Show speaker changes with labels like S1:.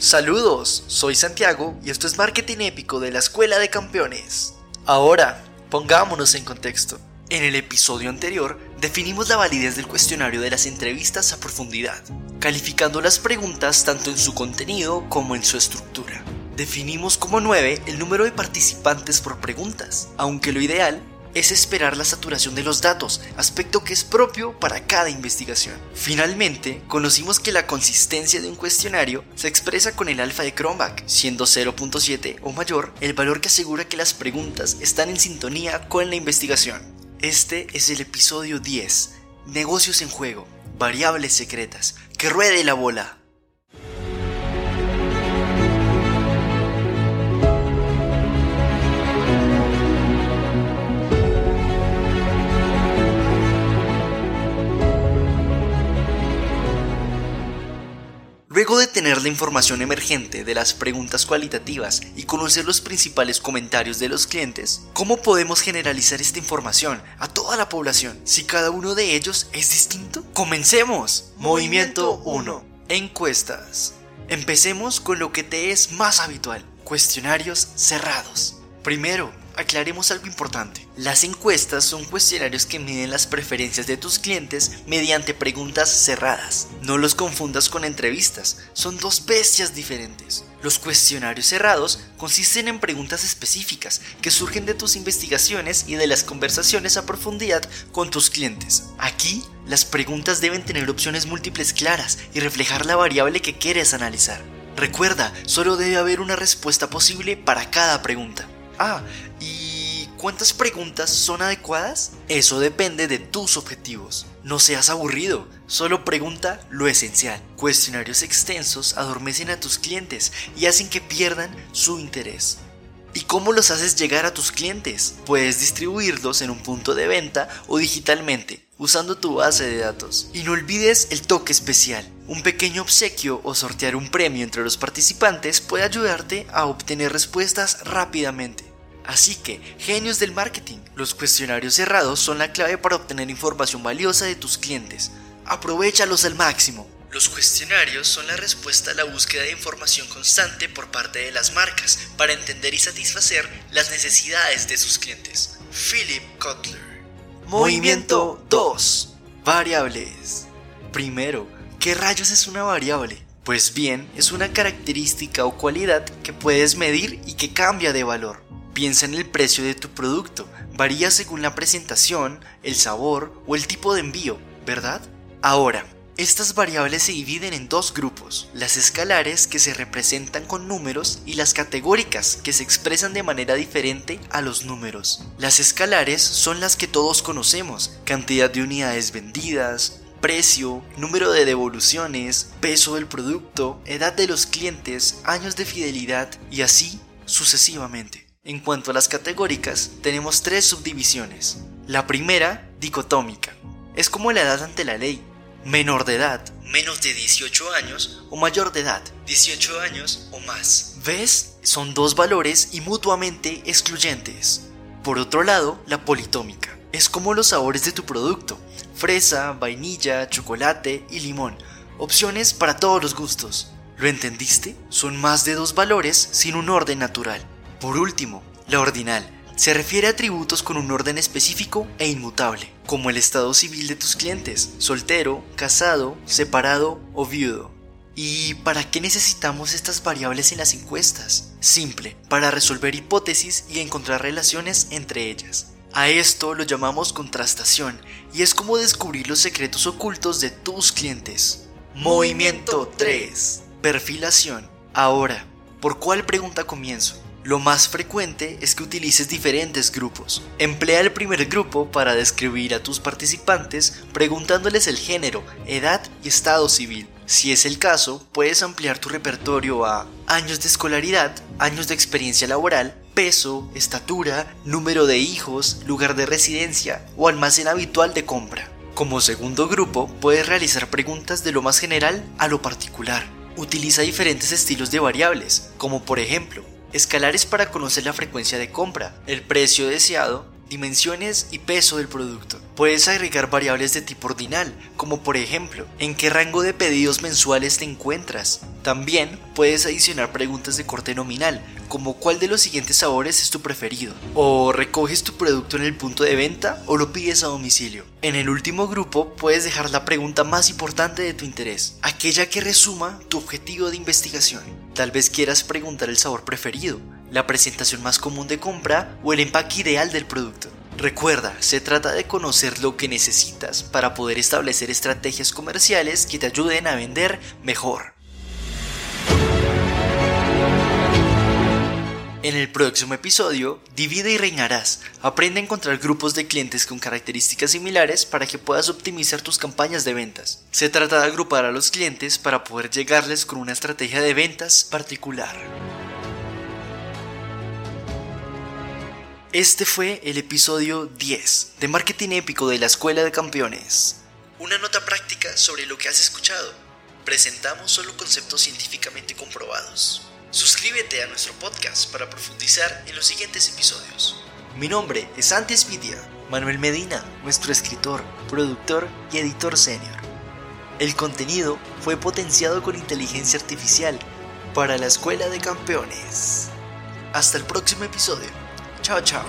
S1: Saludos, soy Santiago y esto es Marketing Épico de la Escuela de Campeones. Ahora, pongámonos en contexto. En el episodio anterior definimos la validez del cuestionario de las entrevistas a profundidad, calificando las preguntas tanto en su contenido como en su estructura. Definimos como 9 el número de participantes por preguntas, aunque lo ideal es esperar la saturación de los datos, aspecto que es propio para cada investigación. Finalmente, conocimos que la consistencia de un cuestionario se expresa con el alfa de Cronbach, siendo 0.7 o mayor el valor que asegura que las preguntas están en sintonía con la investigación. Este es el episodio 10, Negocios en juego, variables secretas, que ruede la bola. De tener la información emergente de las preguntas cualitativas y conocer los principales comentarios de los clientes, ¿cómo podemos generalizar esta información a toda la población si cada uno de ellos es distinto? Comencemos. Movimiento 1. Encuestas. Empecemos con lo que te es más habitual, cuestionarios cerrados. Primero, aclaremos algo importante. Las encuestas son cuestionarios que miden las preferencias de tus clientes mediante preguntas cerradas. No los confundas con entrevistas, son dos bestias diferentes. Los cuestionarios cerrados consisten en preguntas específicas que surgen de tus investigaciones y de las conversaciones a profundidad con tus clientes. Aquí, las preguntas deben tener opciones múltiples claras y reflejar la variable que quieres analizar. Recuerda, solo debe haber una respuesta posible para cada pregunta. Ah, ¿y cuántas preguntas son adecuadas? Eso depende de tus objetivos. No seas aburrido, solo pregunta lo esencial. Cuestionarios extensos adormecen a tus clientes y hacen que pierdan su interés. ¿Y cómo los haces llegar a tus clientes? Puedes distribuirlos en un punto de venta o digitalmente, usando tu base de datos. Y no olvides el toque especial. Un pequeño obsequio o sortear un premio entre los participantes puede ayudarte a obtener respuestas rápidamente. Así que, genios del marketing, los cuestionarios cerrados son la clave para obtener información valiosa de tus clientes. Aprovechalos al máximo. Los cuestionarios son la respuesta a la búsqueda de información constante por parte de las marcas para entender y satisfacer las necesidades de sus clientes. Philip Kotler. Movimiento 2. Variables. Primero, ¿qué rayos es una variable? Pues bien, es una característica o cualidad que puedes medir y que cambia de valor. Piensa en el precio de tu producto. Varía según la presentación, el sabor o el tipo de envío, ¿verdad? Ahora, estas variables se dividen en dos grupos, las escalares que se representan con números y las categóricas que se expresan de manera diferente a los números. Las escalares son las que todos conocemos, cantidad de unidades vendidas, precio, número de devoluciones, peso del producto, edad de los clientes, años de fidelidad y así sucesivamente. En cuanto a las categóricas, tenemos tres subdivisiones. La primera, dicotómica. Es como la edad ante la ley. Menor de edad, menos de 18 años, o mayor de edad, 18 años o más. ¿Ves? Son dos valores y mutuamente excluyentes. Por otro lado, la politómica. Es como los sabores de tu producto. Fresa, vainilla, chocolate y limón. Opciones para todos los gustos. ¿Lo entendiste? Son más de dos valores sin un orden natural. Por último, la ordinal se refiere a atributos con un orden específico e inmutable, como el estado civil de tus clientes, soltero, casado, separado o viudo. ¿Y para qué necesitamos estas variables en las encuestas? Simple, para resolver hipótesis y encontrar relaciones entre ellas. A esto lo llamamos contrastación y es como descubrir los secretos ocultos de tus clientes. Movimiento 3. Perfilación. Ahora, ¿por cuál pregunta comienzo? Lo más frecuente es que utilices diferentes grupos. Emplea el primer grupo para describir a tus participantes preguntándoles el género, edad y estado civil. Si es el caso, puedes ampliar tu repertorio a años de escolaridad, años de experiencia laboral, peso, estatura, número de hijos, lugar de residencia o almacén habitual de compra. Como segundo grupo, puedes realizar preguntas de lo más general a lo particular. Utiliza diferentes estilos de variables, como por ejemplo, Escalares para conocer la frecuencia de compra, el precio deseado, dimensiones y peso del producto. Puedes agregar variables de tipo ordinal, como por ejemplo, en qué rango de pedidos mensuales te encuentras. También puedes adicionar preguntas de corte nominal, como cuál de los siguientes sabores es tu preferido, o recoges tu producto en el punto de venta o lo pides a domicilio. En el último grupo puedes dejar la pregunta más importante de tu interés, aquella que resuma tu objetivo de investigación. Tal vez quieras preguntar el sabor preferido, la presentación más común de compra o el empaque ideal del producto. Recuerda, se trata de conocer lo que necesitas para poder establecer estrategias comerciales que te ayuden a vender mejor. En el próximo episodio, Divide y reinarás. Aprende a encontrar grupos de clientes con características similares para que puedas optimizar tus campañas de ventas. Se trata de agrupar a los clientes para poder llegarles con una estrategia de ventas particular. Este fue el episodio 10 de Marketing Épico de la Escuela de Campeones. Una nota práctica sobre lo que has escuchado. Presentamos solo conceptos científicamente comprobados. Suscríbete a nuestro podcast para profundizar en los siguientes episodios. Mi nombre es Antes Vidia, Manuel Medina, nuestro escritor, productor y editor senior. El contenido fue potenciado con inteligencia artificial para la Escuela de Campeones. Hasta el próximo episodio. Chao, chao.